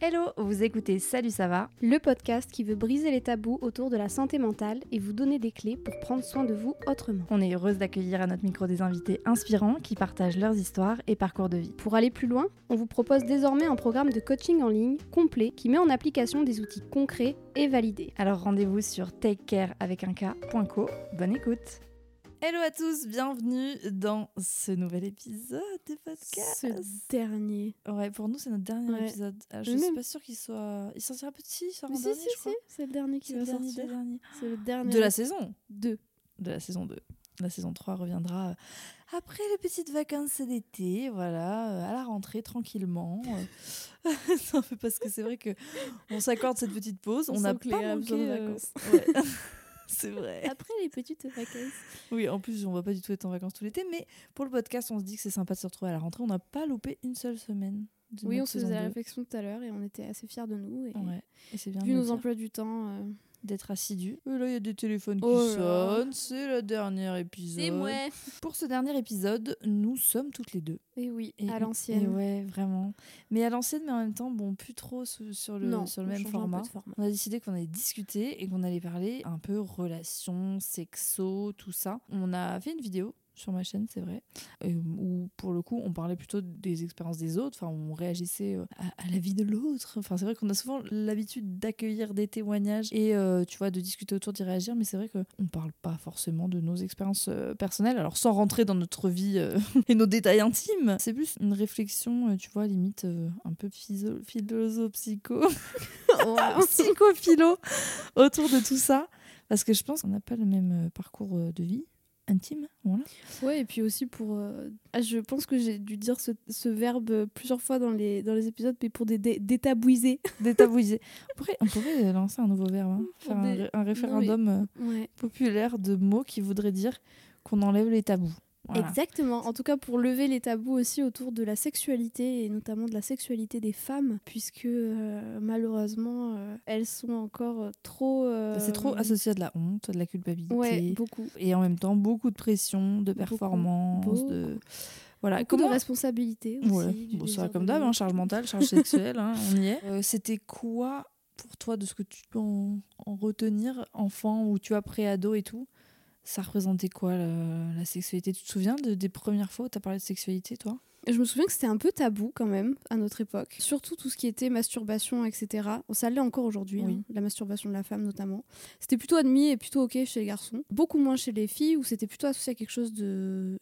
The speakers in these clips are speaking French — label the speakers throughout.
Speaker 1: Hello, vous écoutez Salut ça va
Speaker 2: le podcast qui veut briser les tabous autour de la santé mentale et vous donner des clés pour prendre soin de vous autrement.
Speaker 1: On est heureuse d'accueillir à notre micro des invités inspirants qui partagent leurs histoires et parcours de vie.
Speaker 2: Pour aller plus loin, on vous propose désormais un programme de coaching en ligne complet qui met en application des outils concrets et validés.
Speaker 1: Alors rendez-vous sur takecare avec un K.co. Bonne écoute Hello à tous, bienvenue dans ce nouvel épisode des podcasts.
Speaker 2: Ce dernier.
Speaker 1: Ouais, pour nous c'est notre dernier
Speaker 2: Ouais.
Speaker 1: épisode. Ah, je
Speaker 2: Même.
Speaker 1: suis pas sûre qu'il soit. Il sortira petit, il sort en
Speaker 2: si,
Speaker 1: dernier,
Speaker 2: si,
Speaker 1: je crois.
Speaker 2: si, c'est le dernier qui va sortir.
Speaker 1: le dernier.
Speaker 2: C'est le dernier.
Speaker 1: De la saison
Speaker 2: 2.
Speaker 1: de la saison 2. La saison 3 reviendra euh, après les petites vacances d'été, voilà, euh, à la rentrée tranquillement. euh. non, parce que c'est vrai que on s'accorde cette petite pause,
Speaker 2: On
Speaker 1: n'a pas manqué
Speaker 2: de vacances.
Speaker 1: ouais. c'est vrai.
Speaker 2: Après les petites vacances.
Speaker 1: Oui, en plus, on va pas du tout être en vacances tout l'été, mais pour le podcast, on se dit que c'est sympa de se retrouver à la rentrée. On n'a pas loupé une seule semaine.
Speaker 2: Oui, on se faisait la
Speaker 1: 2.
Speaker 2: réflexion tout à l'heure et on était assez fiers de nous. Et
Speaker 1: Ouais, et c'est bien
Speaker 2: Vu nos emplois du temps. euh,
Speaker 1: d'être assidu. Et là, il y a des téléphones qui
Speaker 2: Oh
Speaker 1: sonnent. C'est le dernier épisode. Pour ce dernier épisode, nous sommes toutes les deux.
Speaker 2: Et oui,
Speaker 1: Et-
Speaker 2: à
Speaker 1: et
Speaker 2: l'ancienne.
Speaker 1: ouais, vraiment. Mais à l'ancienne, mais en même temps, bon, plus trop sur le,
Speaker 2: non,
Speaker 1: sur le même format.
Speaker 2: format.
Speaker 1: On a décidé qu'on allait discuter et qu'on allait parler un peu relations, sexo, tout ça. On a fait une vidéo sur ma chaîne, c'est vrai, où pour le coup, on parlait plutôt des expériences des autres, enfin, on réagissait euh, à, à la vie de l'autre. Enfin, c'est vrai qu'on a souvent l'habitude d'accueillir des témoignages et, euh, tu vois, de discuter autour, d'y réagir, mais c'est vrai qu'on parle pas forcément de nos expériences euh, personnelles, alors sans rentrer dans notre vie euh, et nos détails intimes. C'est plus une réflexion, tu vois, limite un peu philosophico
Speaker 2: Wow.
Speaker 1: psychophilo autour de tout ça. Parce que je pense qu'on n'a pas le même parcours de vie intime. Voilà.
Speaker 2: Ouais, et puis aussi pour. euh, ah, je pense que j'ai dû dire ce, ce verbe plusieurs fois dans les, dans les épisodes, mais pour des, dé- détabouiser.
Speaker 1: Détabouisé. On pourrait, on pourrait euh, lancer un nouveau verbe, hein. Faire un,
Speaker 2: des-
Speaker 1: ré- un référendum euh,
Speaker 2: Ouais.
Speaker 1: populaire de mots qui voudrait dire qu'on enlève les tabous. Voilà.
Speaker 2: Exactement. En tout cas, pour lever les tabous aussi autour de la sexualité, et notamment de la sexualité des femmes, puisque euh, malheureusement, euh, elles sont encore euh, trop. euh,
Speaker 1: C'est trop associé à de la honte, de la culpabilité.
Speaker 2: Ouais, beaucoup.
Speaker 1: Et en même temps, beaucoup de pression, de
Speaker 2: Beaucoup,
Speaker 1: performance, de. Voilà.
Speaker 2: Beaucoup
Speaker 1: Comment-
Speaker 2: de responsabilités aussi.
Speaker 1: Ouais, bon, ça comme d'hab, hein, charge mentale, charge sexuelle, hein, on y est. C'était quoi pour toi de ce que tu peux en, en retenir, enfant ou tu as pré-ado et tout? Ça représentait quoi la, la sexualité? Tu te souviens de, des premières fois où tu as parlé de sexualité, toi?
Speaker 2: Je me souviens que c'était un peu tabou quand même à notre époque. Surtout tout ce qui était masturbation, etc. Ça l'est encore aujourd'hui,
Speaker 1: Oui.
Speaker 2: hein, la masturbation de la femme notamment. C'était plutôt admis et plutôt ok chez les garçons. Beaucoup moins chez les filles où c'était plutôt associé à quelque chose de.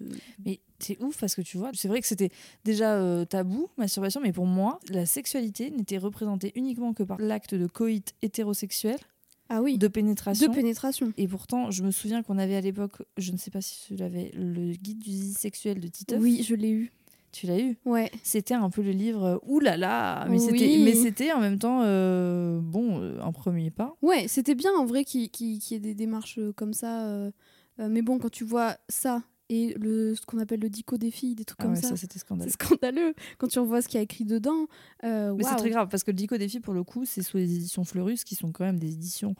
Speaker 1: Mais c'est ouf parce que tu vois, c'est vrai que c'était déjà euh, tabou, masturbation, mais pour moi, la sexualité n'était représentée uniquement que par l'acte de coït hétérosexuel,
Speaker 2: Ah oui,
Speaker 1: de
Speaker 2: de
Speaker 1: pénétration.
Speaker 2: pénétration.
Speaker 1: et pourtant, je me souviens qu'on avait à l'époque, je ne sais pas si tu l'avais, le guide du zizi sexuel de Titeuf.
Speaker 2: Oui, je l'ai eu.
Speaker 1: Tu l'as eu?
Speaker 2: Ouais.
Speaker 1: C'était un peu le livre euh, Ouh là là Mais
Speaker 2: Oui.
Speaker 1: c'était mais c'était en même temps, euh, bon, euh, un premier pas.
Speaker 2: Ouais, c'était bien en vrai qu'il qu'il y ait des démarches comme ça. euh, mais bon, quand tu vois ça et le, ce qu'on appelle le dico des filles, des trucs
Speaker 1: Ah
Speaker 2: comme
Speaker 1: ouais,
Speaker 2: ça,
Speaker 1: ça, c'était scandaleux.
Speaker 2: c'est scandaleux. Quand tu revois ce qu'il y a écrit dedans, euh,
Speaker 1: Mais c'est très grave parce que le Dico des filles, pour le coup, c'est sous les éditions Fleurus, qui sont quand même des éditions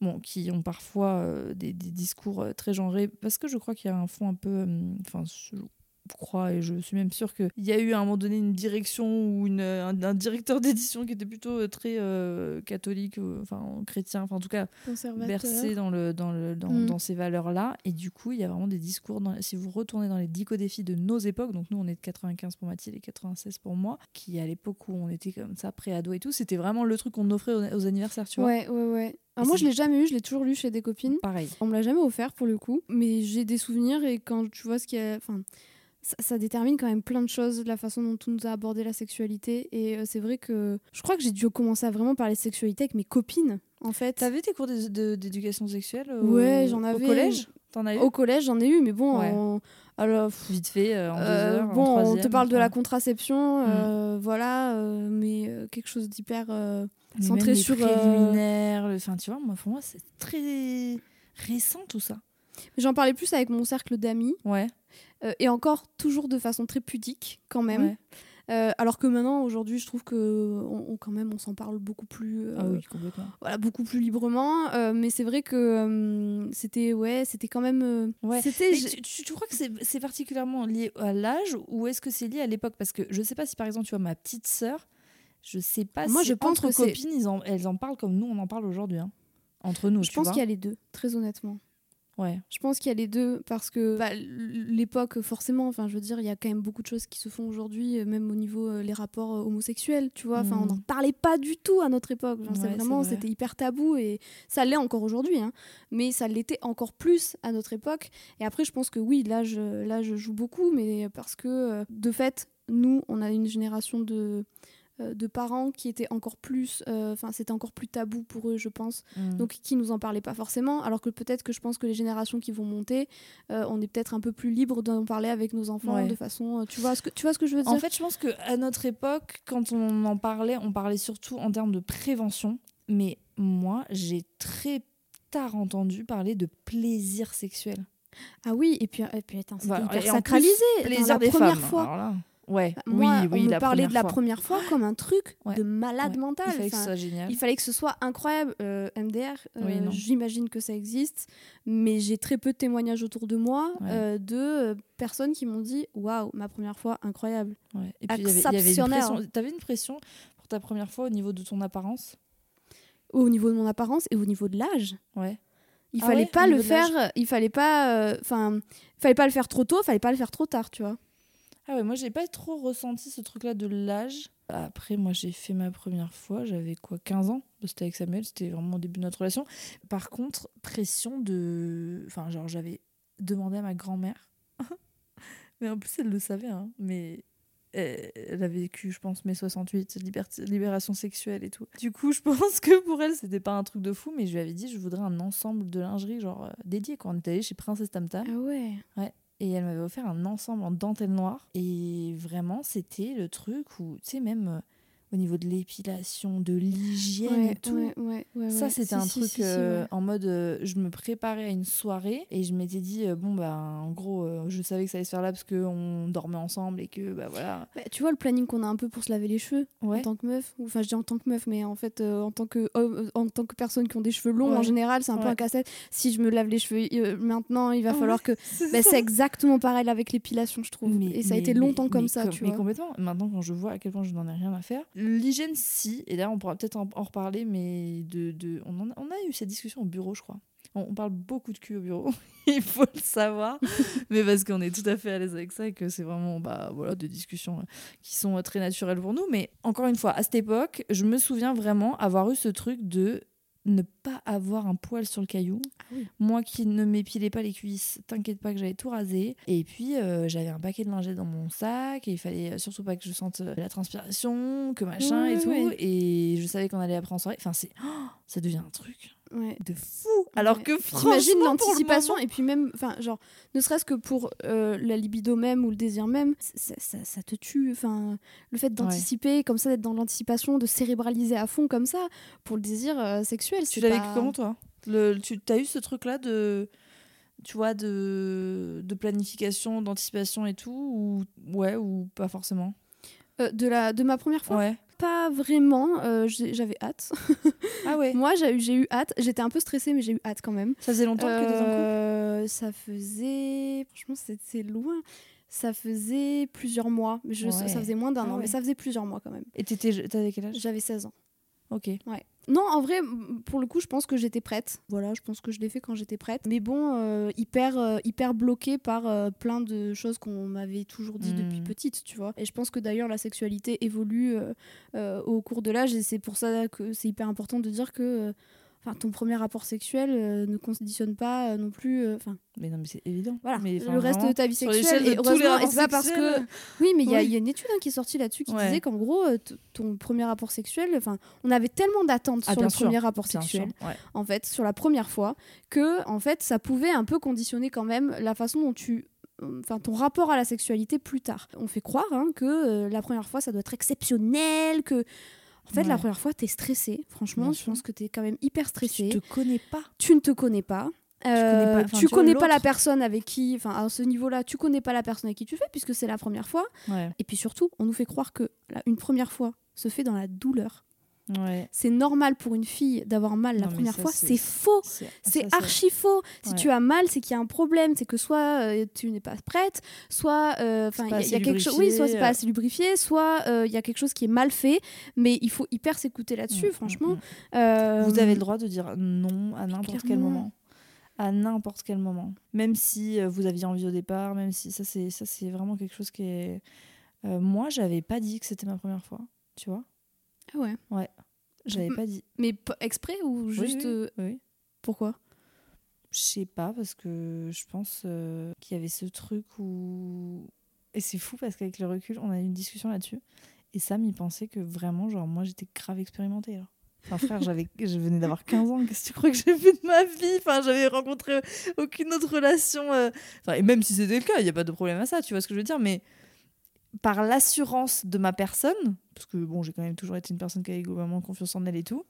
Speaker 1: bon, qui ont parfois euh, des, des discours euh, très genrés. Parce que je crois qu'il y a un fond un peu. euh, Enfin, je crois et je suis même sûre qu'il y a eu à un moment donné une direction ou une, un, un directeur d'édition qui était plutôt euh, très euh, catholique, euh, enfin chrétien, enfin en tout cas bercé dans, le, dans, le, dans,
Speaker 2: Mm.
Speaker 1: dans ces valeurs-là. Et du coup, il y a vraiment des discours. Dans, si vous retournez dans les défis de nos époques, donc nous, on est de 95 pour Mathilde et 96 pour moi, qui à l'époque où on était comme ça, pré-ado et tout, c'était vraiment le truc qu'on offrait aux, aux anniversaires, tu vois.
Speaker 2: Ouais, ouais, ouais. Alors moi, je l'ai jamais eu, je l'ai toujours lu chez des copines.
Speaker 1: Pareil.
Speaker 2: On me l'a jamais offert pour le coup, mais j'ai des souvenirs et quand tu vois ce qu'il y a. Enfin, ça, ça détermine quand même plein de choses, la façon dont on nous a abordé la sexualité. Et euh, c'est vrai que je crois que j'ai dû commencer à vraiment parler sexualité avec mes copines, en fait.
Speaker 1: T'avais tes cours d'é- de- d'éducation sexuelle au,
Speaker 2: Ouais, j'en
Speaker 1: Au
Speaker 2: avais.
Speaker 1: collège? T'en as eu
Speaker 2: Au collège, j'en ai eu, mais bon,
Speaker 1: Ouais.
Speaker 2: en-
Speaker 1: Alors, vite fait, euh, en deux
Speaker 2: Euh,
Speaker 1: heures. en
Speaker 2: bon, on te parle de la contraception, euh, voilà, mais quelque chose d'hyper. centré
Speaker 1: même les
Speaker 2: sur,
Speaker 1: préliminaires, le- Enfin, tu vois, moi, pour moi, c'est très récent tout ça.
Speaker 2: J'en parlais plus avec mon cercle d'amis,
Speaker 1: Ouais.
Speaker 2: euh, et encore toujours de façon très pudique, quand même.
Speaker 1: ouais.
Speaker 2: Euh, alors que maintenant, aujourd'hui, je trouve que on, on- quand même, on s'en parle beaucoup plus. euh,
Speaker 1: Ah oui, complètement.
Speaker 2: Voilà, beaucoup plus librement, euh, mais c'est vrai que c'était ouais, c'était quand même
Speaker 1: Ouais.
Speaker 2: c'était
Speaker 1: tu, tu- tu crois que c'est particulièrement lié à l'âge ou est-ce que c'est lié à l'époque? Parce que je sais pas si par exemple, tu vois, ma petite sœur, je sais pas
Speaker 2: Moi,
Speaker 1: si
Speaker 2: je pense
Speaker 1: entre
Speaker 2: que
Speaker 1: copines, ils en- elles en parlent comme nous, on en parle aujourd'hui. hein. Entre nous,
Speaker 2: je
Speaker 1: tu
Speaker 2: pense qu'il y a les deux, très honnêtement.
Speaker 1: Ouais.
Speaker 2: Je pense qu'il y a les deux parce que bah, l'époque, forcément, enfin, je veux dire, il y a quand même beaucoup de choses qui se font aujourd'hui, euh, même au niveau euh, les rapports euh, homosexuels, tu vois. Enfin, on
Speaker 1: Mhm.
Speaker 2: n'en parlait pas du tout à notre époque. Genre,
Speaker 1: Ouais,
Speaker 2: vraiment,
Speaker 1: vrai.
Speaker 2: c'était hyper tabou et ça l'est encore aujourd'hui, hein. mais ça l'était encore plus à notre époque. Et après, je pense que oui, là, je, là, je joue beaucoup, mais parce que euh, de fait, nous, on a une génération de de parents qui étaient encore plus euh, enfin c'était encore plus tabou pour eux je pense
Speaker 1: Mm.
Speaker 2: donc qui nous en parlaient pas forcément alors que peut-être que je pense que les générations qui vont monter euh, on est peut-être un peu plus libre d'en parler avec nos enfants
Speaker 1: Ouais.
Speaker 2: de façon euh, tu vois ce que tu vois ce que je veux dire?
Speaker 1: En fait, je pense que à notre époque, quand on en parlait, on parlait surtout en termes de prévention. Mais moi, j'ai très tard entendu parler de plaisir sexuel.
Speaker 2: ah oui et puis et puis attends c'était
Speaker 1: Voilà.
Speaker 2: hyper sacralisé Attends,
Speaker 1: Plaisir
Speaker 2: la
Speaker 1: des
Speaker 2: première
Speaker 1: femmes.
Speaker 2: fois
Speaker 1: ouais.
Speaker 2: Bah, moi
Speaker 1: oui, oui,
Speaker 2: on me
Speaker 1: la
Speaker 2: parlait de la première fois comme un truc
Speaker 1: Ouais.
Speaker 2: de malade
Speaker 1: Ouais.
Speaker 2: mental
Speaker 1: Il fallait que ce soit génial.
Speaker 2: Il fallait que ce soit incroyable. Euh, MDR, euh,
Speaker 1: Oui,
Speaker 2: j'imagine que ça existe, mais j'ai très peu de témoignages autour de moi
Speaker 1: Ouais.
Speaker 2: euh, de personnes qui m'ont dit Waouh, ma première fois, incroyable.
Speaker 1: Et puis, il y avait- une
Speaker 2: Exceptionnel.
Speaker 1: pression. T'avais une pression pour ta première fois au niveau de ton apparence?
Speaker 2: Au niveau de mon apparence et au niveau de l'âge.
Speaker 1: Ouais.
Speaker 2: Il
Speaker 1: Ah
Speaker 2: fallait pas le faire, il fallait pas, enfin, il fallait pas le faire trop tôt, il fallait pas le faire trop tard, tu vois.
Speaker 1: Ah ouais, moi j'ai pas trop ressenti ce truc-là de l'âge. Après, moi j'ai fait ma première fois, j'avais quoi, 15 ans? C'était avec Samuel, c'était vraiment au début de notre relation. Par contre, pression de. Enfin, genre, j'avais demandé à ma grand-mère. mais en plus, elle le savait, hein. Mais elle a vécu, je pense, mai 68, liberté- libération sexuelle et tout. Du coup, je pense que pour elle, c'était pas un truc de fou, mais je lui avais dit, je voudrais un ensemble de lingerie, genre euh, dédié. Quand on était allé chez Princesse Tam Tam,
Speaker 2: Ah ouais.
Speaker 1: Et elle m'avait offert un ensemble en dentelle noire. Et vraiment, c'était le truc où, tu sais, même euh, au niveau de l'épilation, de l'hygiène et tout.
Speaker 2: ouais, ouais, ouais,
Speaker 1: Ça, c'était
Speaker 2: Si,
Speaker 1: un
Speaker 2: si,
Speaker 1: truc
Speaker 2: si,
Speaker 1: euh, en mode euh, je me préparais à une soirée et je m'étais dit, euh, bon, bah, en gros, euh, je savais que ça allait se faire là parce qu'on dormait ensemble et que, bah voilà.
Speaker 2: Bah, tu vois le planning qu'on a un peu pour se laver les cheveux en tant que meuf. Enfin, je dis en tant que meuf, mais en fait, en tant que en tant que personne qui ont des cheveux longs, en général, c'est un peu un casse-tête. Si je me lave les cheveux maintenant, il va falloir que.
Speaker 1: C'est
Speaker 2: Bah, c'est exactement pareil avec l'épilation, je trouve.
Speaker 1: Mais-
Speaker 2: et ça a
Speaker 1: mais-
Speaker 2: été longtemps
Speaker 1: mais-
Speaker 2: comme
Speaker 1: mais
Speaker 2: ça,
Speaker 1: com-
Speaker 2: tu
Speaker 1: mais
Speaker 2: vois.
Speaker 1: complètement. Maintenant, quand je vois à quel point je n'en ai rien à faire, l'hygiène, si, et là, on pourra peut-être en, en reparler, mais de, de, on, en a, on a eu cette discussion au bureau, je crois. On, on parle beaucoup de cul au bureau, il faut le savoir, mais parce qu'on est tout à fait à l'aise avec ça et que c'est vraiment bah, voilà, des discussions euh, qui sont euh, très naturelles pour nous. Mais encore une fois, à cette époque, je me souviens vraiment avoir eu ce truc de ne pas avoir un poil sur le caillou.
Speaker 2: Ah oui.
Speaker 1: Moi qui ne m'épilais pas les cuisses, t'inquiète pas que j'avais tout rasé. Et puis euh, j'avais un paquet de lingettes dans mon sac et il fallait surtout pas que je sente euh, la transpiration, que machin et tout. Et je savais qu'on allait après en soirée. Enfin, c'est. oh, ça devient un truc
Speaker 2: Ouais.
Speaker 1: de fou. Alors
Speaker 2: Ouais.
Speaker 1: que franchement, le
Speaker 2: l'anticipation
Speaker 1: moment-
Speaker 2: et puis même, enfin, genre, ne serait-ce que pour euh, la libido même ou le désir même, ça, ça- ça te tue. Enfin, le fait d'anticiper, comme ça, d'être dans l'anticipation, de cérébraliser à fond comme ça, pour le désir euh, sexuel,
Speaker 1: Tu l'as
Speaker 2: pas...
Speaker 1: vécu comment toi? Le, Tu as eu ce truc-là de. Tu vois, de, de planification, d'anticipation et tout ou Ouais, ou pas forcément?
Speaker 2: Euh, de, la, de ma première fois?
Speaker 1: Ouais.
Speaker 2: Pas vraiment, euh, j'avais hâte.
Speaker 1: Ah ouais
Speaker 2: Moi, j'ai eu, j'ai eu hâte. J'étais un peu stressée, mais j'ai eu hâte quand même.
Speaker 1: Ça faisait longtemps que t'étais en couple
Speaker 2: Euh, Ça faisait. Franchement, c'est loin. Ça faisait plusieurs mois. Mais je,
Speaker 1: Ouais.
Speaker 2: Ça faisait moins d'un
Speaker 1: Ah
Speaker 2: an, mais ça faisait plusieurs mois quand même.
Speaker 1: Et t'étais- t'avais quel âge?
Speaker 2: J'avais 16 ans.
Speaker 1: Ok.
Speaker 2: Ouais. Non, en vrai, pour le coup, je pense que j'étais prête. Voilà, je pense que je l'ai fait quand j'étais prête. Mais bon, euh, hyper, euh, hyper bloquée par euh, plein de choses qu'on m'avait toujours dit depuis
Speaker 1: Mm.
Speaker 2: petite, tu vois. Et je pense que d'ailleurs, la sexualité évolue au cours de l'âge et c'est pour ça que c'est hyper important de dire que enfin, ton premier rapport sexuel euh, ne conditionne pas euh, non plus. euh, Enfin,
Speaker 1: Mais non, mais c'est évident.
Speaker 2: voilà,
Speaker 1: Mais,
Speaker 2: le reste de ta vie sexuelle. Et heureusement, et c'est pas parce que. Oui, mais il y a-
Speaker 1: Oui.
Speaker 2: il y, a une étude hein, qui est sortie là-dessus qui
Speaker 1: Ouais.
Speaker 2: disait qu'en gros, ton premier rapport sexuel, enfin, on avait tellement d'attentes
Speaker 1: Ah,
Speaker 2: sur le
Speaker 1: sûr,
Speaker 2: premier rapport
Speaker 1: Bien
Speaker 2: sexuel,
Speaker 1: sûr, ouais.
Speaker 2: en fait, sur la première fois, que en fait, ça pouvait un peu conditionner quand même la façon dont tu enfin ton rapport à la sexualité plus tard. On fait croire hein, que euh, la première fois ça doit être exceptionnel, que en fait la première fois t'es stressé. Franchement,
Speaker 1: Bien
Speaker 2: je
Speaker 1: sûr.
Speaker 2: pense que t'es quand même hyper stressé.
Speaker 1: Tu te connais pas.
Speaker 2: Tu ne te connais pas.
Speaker 1: connais
Speaker 2: Euh,
Speaker 1: pas-
Speaker 2: tu
Speaker 1: tu vois,
Speaker 2: connais pas la personne avec qui, enfin à ce niveau-là, tu connais pas la personne avec qui tu fais puisque c'est la première fois.
Speaker 1: Ouais.
Speaker 2: Et puis surtout, on nous fait croire que une première fois se fait dans la douleur.
Speaker 1: Ouais.
Speaker 2: C'est normal pour une fille d'avoir mal la
Speaker 1: Non,
Speaker 2: première
Speaker 1: ça,
Speaker 2: fois.
Speaker 1: c'est-
Speaker 2: faux.
Speaker 1: C'est
Speaker 2: C'est archi faux. Si
Speaker 1: Ouais.
Speaker 2: tu as mal, c'est qu'il y a un problème. C'est que soit euh, tu n'es pas prête, soit euh, il y a- quelque chose. Oui, soit c'est pas
Speaker 1: euh.
Speaker 2: assez lubrifié, soit euh, il y a quelque chose qui est mal fait. Mais il faut hyper s'écouter là-dessus,
Speaker 1: Mm,
Speaker 2: franchement.
Speaker 1: mm, mm.
Speaker 2: Euh,
Speaker 1: Vous avez le droit de dire non à n'importe quel moment. À n'importe quel moment. Même si vous aviez envie au départ, même si ça c'est ça c'est vraiment quelque chose qui est. Euh, moi, j'avais pas dit que c'était ma première fois. Tu vois
Speaker 2: Ah ouais.
Speaker 1: J'avais
Speaker 2: Mm.
Speaker 1: pas dit.
Speaker 2: Mais exprès ou juste
Speaker 1: oui,
Speaker 2: euh,
Speaker 1: oui.
Speaker 2: pourquoi?
Speaker 1: Je sais pas, parce que je pense euh, qu'il y avait ce truc où. Et c'est fou parce qu'avec le recul, on a eu une discussion là-dessus. Et Sam, il pensait que vraiment, genre, moi, j'étais grave expérimentée. Là. Enfin, frère, j'avais, je venais d'avoir 15 ans. Qu'est-ce que tu crois que j'ai fait de ma vie? Enfin, j'avais rencontré aucune autre relation. euh, Enfin, et même si c'était le cas, il n'y a pas de problème à ça, tu vois ce que je veux dire. Mais par l'assurance de ma personne, parce que bon, j'ai quand même toujours été une personne qui avait globalement confiance en elle et tout,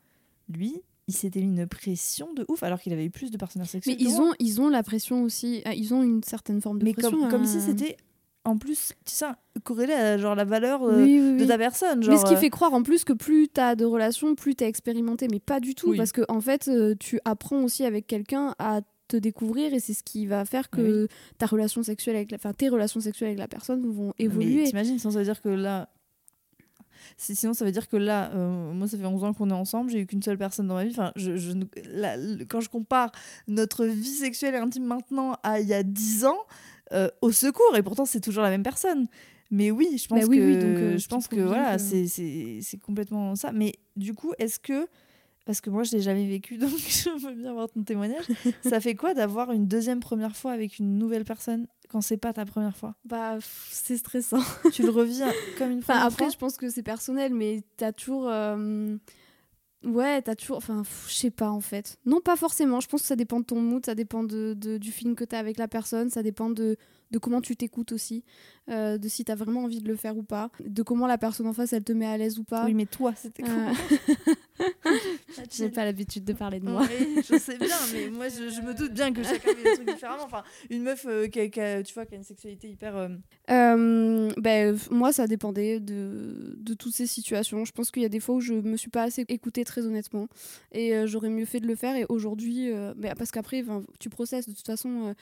Speaker 1: lui, il s'était mis une pression de ouf alors qu'il avait eu plus de partenaires sexuels.
Speaker 2: Mais ils ont, ils ont la pression aussi. ah, Ils ont une certaine forme de
Speaker 1: mais
Speaker 2: pression.
Speaker 1: comme, comme
Speaker 2: hein.
Speaker 1: si c'était en plus, tu sais, corrélé à genre la valeur euh,
Speaker 2: Oui, oui,
Speaker 1: de ta personne. Genre,
Speaker 2: Mais ce qui
Speaker 1: euh,
Speaker 2: fait croire en plus que plus t'as de relations, plus t'es expérimenté, mais pas du tout, parce que en fait, euh, tu apprends aussi avec quelqu'un à te découvrir et c'est ce qui va faire que ta relation sexuelle avec la, enfin tes relations sexuelles avec la personne vont évoluer.
Speaker 1: T'imagines, sinon ça veut dire que là. si- Sinon, ça veut dire que là, euh, moi, ça fait 11 ans qu'on est ensemble, j'ai eu qu'une seule personne dans ma vie. Enfin, je, là, quand je compare notre vie sexuelle et intime maintenant à il y a 10 ans, euh, au secours, et pourtant, c'est toujours la même personne. Mais oui, je pense
Speaker 2: Bah oui,
Speaker 1: que,
Speaker 2: oui, donc, euh,
Speaker 1: je pense que voilà,
Speaker 2: que-
Speaker 1: c'est- c'est c'est complètement ça. Mais du coup, est-ce que. Parce que moi, je l'ai jamais vécu, donc je veux bien avoir ton témoignage. ça fait quoi d'avoir une deuxième première fois avec une nouvelle personne quand c'est pas ta première fois?
Speaker 2: Bah, c'est stressant.
Speaker 1: Tu le reviens comme une
Speaker 2: Enfin,
Speaker 1: première
Speaker 2: après,
Speaker 1: fois?
Speaker 2: je pense que c'est personnel, mais t'as toujours. euh, Ouais, t'as toujours. Enfin, je sais pas en fait. Non, pas forcément. Je pense que ça dépend de ton mood, ça dépend de, de- du feeling que t'as avec la personne, ça dépend de, de comment tu t'écoutes aussi, euh, de si t'as vraiment envie de le faire ou pas, de comment la personne en face elle te met à l'aise ou pas.
Speaker 1: Oui, mais toi, c'était
Speaker 2: Euh, J'ai pas l'habitude de parler de moi.
Speaker 1: Oui, je sais bien, mais moi, je, je me doute bien que chacun vit les trucs différemment. Enfin, une meuf euh, qui, a, qui a- tu vois, qui a une sexualité hyper... euh,
Speaker 2: Euh, ben, moi, ça dépendait de, de toutes ces situations. Je pense qu'il y a des fois où je me suis pas assez écoutée très honnêtement et euh, j'aurais mieux fait de le faire. Et aujourd'hui, euh, ben, parce qu'après, tu processes de toute façon.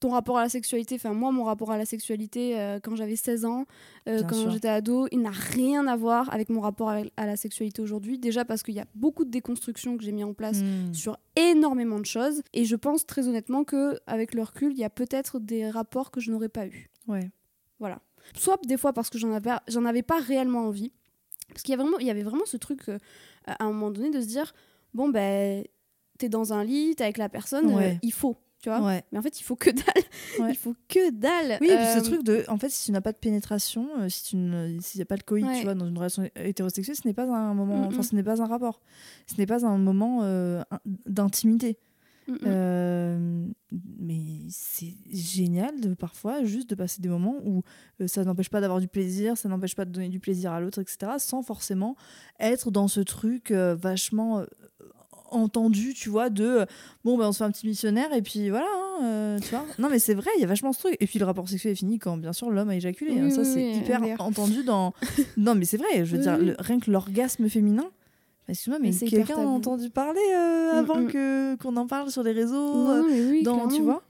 Speaker 2: Ton rapport à la sexualité, enfin moi mon rapport à la sexualité euh, quand j'avais 16 ans, euh, quand j'étais ado, il n'a rien à voir avec mon rapport à, à la sexualité aujourd'hui. Déjà parce qu'il y a beaucoup de déconstructions que j'ai mis en place
Speaker 1: hmm.
Speaker 2: sur énormément de choses et je pense très honnêtement que avec le recul, il y a peut-être des rapports que je n'aurais pas eu.
Speaker 1: Ouais.
Speaker 2: Voilà. Soit des fois parce que j'en avais, j'en avais pas réellement envie. Parce qu'il y, a vraiment, il y avait vraiment ce truc euh, à un moment donné de se dire bon, ben, t'es dans un lit, t'es avec la personne,
Speaker 1: Ouais.
Speaker 2: il faut, tu vois.
Speaker 1: Ouais.
Speaker 2: Mais en fait, il faut que dalle.
Speaker 1: Ouais.
Speaker 2: Il faut que dalle.
Speaker 1: Oui, et puis ce
Speaker 2: Euh,
Speaker 1: truc de, en fait, si tu n'as pas de pénétration, euh, si tu s'il n'y a pas de coït,
Speaker 2: Ouais.
Speaker 1: tu vois, dans une relation hétérosexuelle, ce n'est pas un moment,
Speaker 2: Mm,
Speaker 1: enfin,
Speaker 2: mm.
Speaker 1: ce n'est pas un rapport, ce n'est pas un moment euh, in- d'intimité.
Speaker 2: mm,
Speaker 1: mais c'est génial de parfois juste de passer des moments où ça n'empêche pas d'avoir du plaisir, ça n'empêche pas de donner du plaisir à l'autre, etc. Sans forcément être dans ce truc vachement entendu, tu vois, de euh, bon, ben on se fait un petit missionnaire et puis voilà, hein, euh, tu vois. Non, mais c'est vrai, il y a vachement ce truc. Et puis le rapport sexuel est fini quand, bien sûr, l'homme a éjaculé. hein.
Speaker 2: Oui,
Speaker 1: Ça,
Speaker 2: oui,
Speaker 1: c'est hyper entendu dans. non, mais c'est vrai, je veux dire, le- rien que l'orgasme féminin. Excuse-moi, mais
Speaker 2: Mais
Speaker 1: quelqu'un a entendu parler euh,
Speaker 2: Mm,
Speaker 1: avant
Speaker 2: mm.
Speaker 1: que qu'on en parle sur les réseaux
Speaker 2: Non, non,
Speaker 1: dans, tu vois?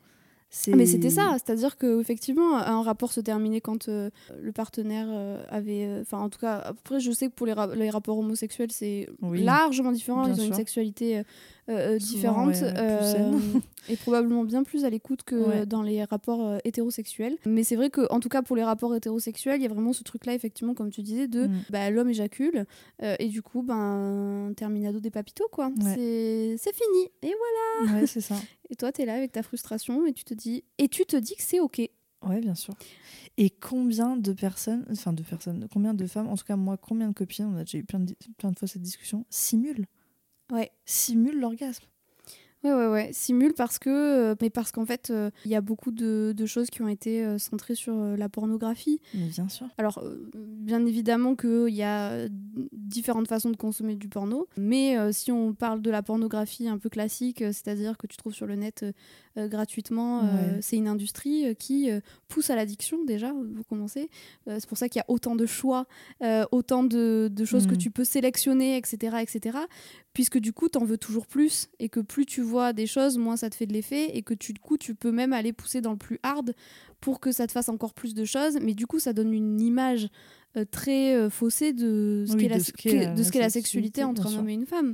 Speaker 2: Mais c'était ça, c'est-à-dire que effectivement un rapport se terminait quand euh, le partenaire euh, avait, euh, enfin en tout cas après je sais que pour les, ra- les rapports homosexuels c'est
Speaker 1: Oui,
Speaker 2: largement différent, ils ont une sexualité euh, euh,
Speaker 1: Souvent,
Speaker 2: différente
Speaker 1: ouais, ouais, plus saine.
Speaker 2: et probablement bien plus à l'écoute que
Speaker 1: Ouais.
Speaker 2: dans les rapports euh, hétérosexuels. Mais c'est vrai que en tout cas pour les rapports hétérosexuels il y a vraiment ce truc là effectivement comme tu disais de
Speaker 1: Mm.
Speaker 2: bah, l'homme éjacule euh, et du coup ben terminado des papitos quoi,
Speaker 1: Ouais.
Speaker 2: c'est fini et voilà.
Speaker 1: Ouais, c'est ça.
Speaker 2: Et toi t'es là avec ta frustration et tu te dis et tu te dis que c'est ok.
Speaker 1: Ouais, bien sûr. Et combien de personnes, enfin de personnes, combien de femmes, en tout cas moi, combien de copines, on a déjà eu plein de, plein de fois cette discussion, simulent
Speaker 2: Ouais.
Speaker 1: Simulent l'orgasme.
Speaker 2: Ouais, ouais, ouais. Simule parce que. euh, mais parce qu'en fait, euh, il y a beaucoup de, de choses qui ont été euh, centrées sur la pornographie.
Speaker 1: Mais bien sûr.
Speaker 2: Alors, bien évidemment qu'il y a différentes façons de consommer du porno, mais si on parle de la pornographie un peu classique, c'est-à-dire que tu trouves sur le net gratuitement,
Speaker 1: Ouais.
Speaker 2: c'est une industrie qui pousse à l'addiction déjà, vous commencez. C'est pour ça qu'il y a autant de choix, autant de, de choses que
Speaker 1: Mhm.
Speaker 2: tu peux sélectionner, etc. etc. puisque du coup, tu en veux toujours plus, et que plus tu vois des choses, moins ça te fait de l'effet, et que tu, du coup, tu peux même aller pousser dans le plus hard pour que ça te fasse encore plus de choses, mais du coup, ça donne une image euh, très euh, faussée de ce
Speaker 1: Oui,
Speaker 2: qu'est la,
Speaker 1: de ce qu'est la-
Speaker 2: de ce qu'est
Speaker 1: la
Speaker 2: la sexualité entre un homme et une femme.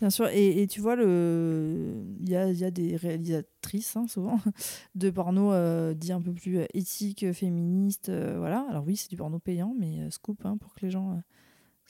Speaker 1: Bien sûr, et, et tu vois, le... il, y a, il y a des réalisatrices, hein, souvent, de porno euh, dit un peu plus euh, éthique, féministe, euh, voilà. Alors oui, c'est du porno payant, mais euh, scoop, hein, pour que les gens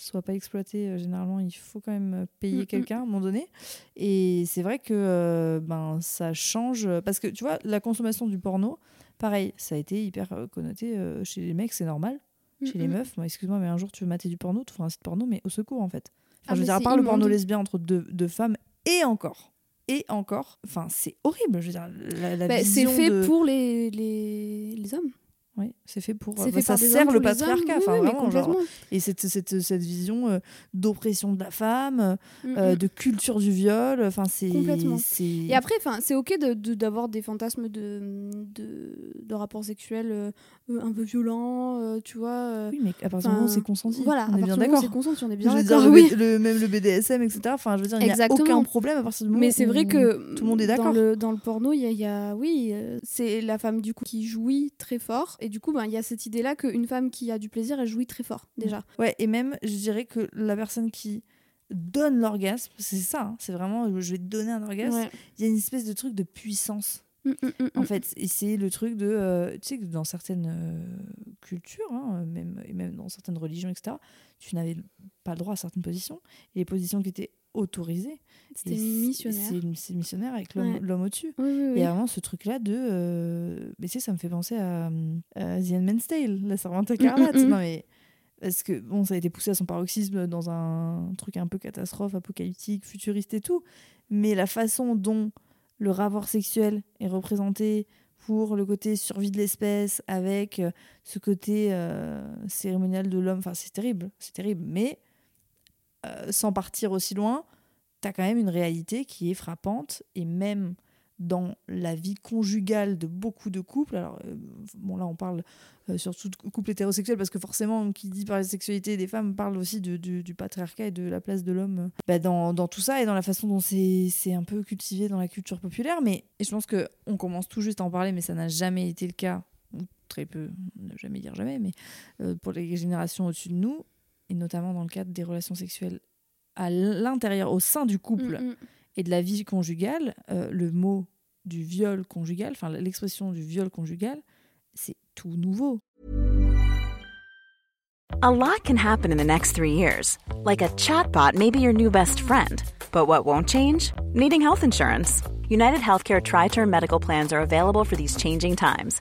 Speaker 1: soient pas exploités, euh, généralement, il faut quand même euh, payer
Speaker 2: Mm, mm.
Speaker 1: quelqu'un à un moment donné. Et c'est vrai que euh, ben, ça change, parce que tu vois, la consommation du porno, pareil, ça a été hyper connoté euh, chez les mecs, c'est normal. Chez les meufs, moi, excuse-moi, mais un jour tu veux mater du porno, tu feras un site porno, mais au secours en fait. Enfin,
Speaker 2: Ah,
Speaker 1: je veux dire, à part le porno lesbien entre deux, deux femmes, et encore, et encore, enfin, c'est horrible. Je veux dire, la, la
Speaker 2: Bah, c'est fait
Speaker 1: de-
Speaker 2: pour les, les, les hommes.
Speaker 1: Oui, c'est fait pour. Bah,
Speaker 2: fait
Speaker 1: ça sert le patriarcat,
Speaker 2: Oui,
Speaker 1: vraiment. genre, et cette, cette, cette vision euh, d'oppression de la femme,
Speaker 2: Mm,
Speaker 1: euh,
Speaker 2: mm.
Speaker 1: de culture du viol, enfin, c'est.
Speaker 2: Complètement. Et après, enfin, c'est ok de- de- d'avoir des fantasmes de, de, de rapports sexuels euh, un peu violents, tu vois.
Speaker 1: Oui, mais à partir du moment où c'est consenti,
Speaker 2: Voilà,
Speaker 1: on est bien d'accord.
Speaker 2: c'est consenti, on est bien d'accord. oui.
Speaker 1: Le- même le BDSM, etc. Enfin, je veux dire, il n'y a aucun problème à partir du moment
Speaker 2: Mais c'est vrai
Speaker 1: où
Speaker 2: que
Speaker 1: tout le monde est
Speaker 2: dans
Speaker 1: d'accord.
Speaker 2: le, dans le porno, il y a, il y a- oui, c'est la femme du coup qui jouit très fort. Et du coup, ben, il y a cette idée-là qu'une femme qui a du plaisir, elle jouit très fort déjà.
Speaker 1: Ouais, et même, je dirais que la personne qui donne l'orgasme, c'est ça, hein, c'est vraiment, je vais te donner un orgasme,
Speaker 2: Ouais.
Speaker 1: il y a une espèce de truc de puissance,
Speaker 2: Mm, mm, mm,
Speaker 1: en
Speaker 2: mm.
Speaker 1: fait. Et c'est le truc de, euh, tu sais, que dans certaines euh, cultures, hein, même, et même dans certaines religions, etc., tu n'avais pas le droit à certaines positions. Et les positions qui étaient autorisées,
Speaker 2: C'était missionnaire.
Speaker 1: C'est missionnaire avec l'homme
Speaker 2: Ouais.
Speaker 1: au-dessus.
Speaker 2: Oui, oui,
Speaker 1: vraiment ce truc-là de... euh, Mais tu sais, ça me fait penser à, à The Handmaid's Tale, la servante
Speaker 2: Mm,
Speaker 1: écarlate.
Speaker 2: mm, mm.
Speaker 1: Non mais... Parce que bon, ça a été poussé à son paroxysme dans un truc un peu catastrophe, apocalyptique, futuriste et tout. Mais la façon dont le rapport sexuel est représenté pour le côté survie de l'espèce, avec euh, ce côté euh, cérémonial de l'homme, enfin c'est terrible, c'est terrible. Mais euh, sans partir aussi loin, t'as quand même une réalité qui est frappante et même dans la vie conjugale de beaucoup de couples. Alors, euh, bon, là, on parle euh, surtout de couples hétérosexuels parce que forcément, qui dit par la sexualité des femmes parle aussi de- du- patriarcat et de la place de l'homme bah, dans, dans tout ça et dans la façon dont c'est un peu cultivé dans la culture populaire. Mais et je pense que on commence tout juste à en parler, mais ça n'a jamais été le cas, ou très peu, ne jamais dire jamais, mais pour les générations au-dessus de nous, et notamment dans le cadre des relations sexuelles à l'intérieur, au sein du couple
Speaker 2: Mm, mm.
Speaker 1: et de la vie conjugale, euh, le mot du viol conjugal, enfin l'expression du viol conjugal, c'est tout nouveau.
Speaker 3: A lot can happen in the next three years. Like a chatbot may be your new best friend. But what won't change? Needing health insurance. United Healthcare Tri Term Medical Plans are available for these changing times.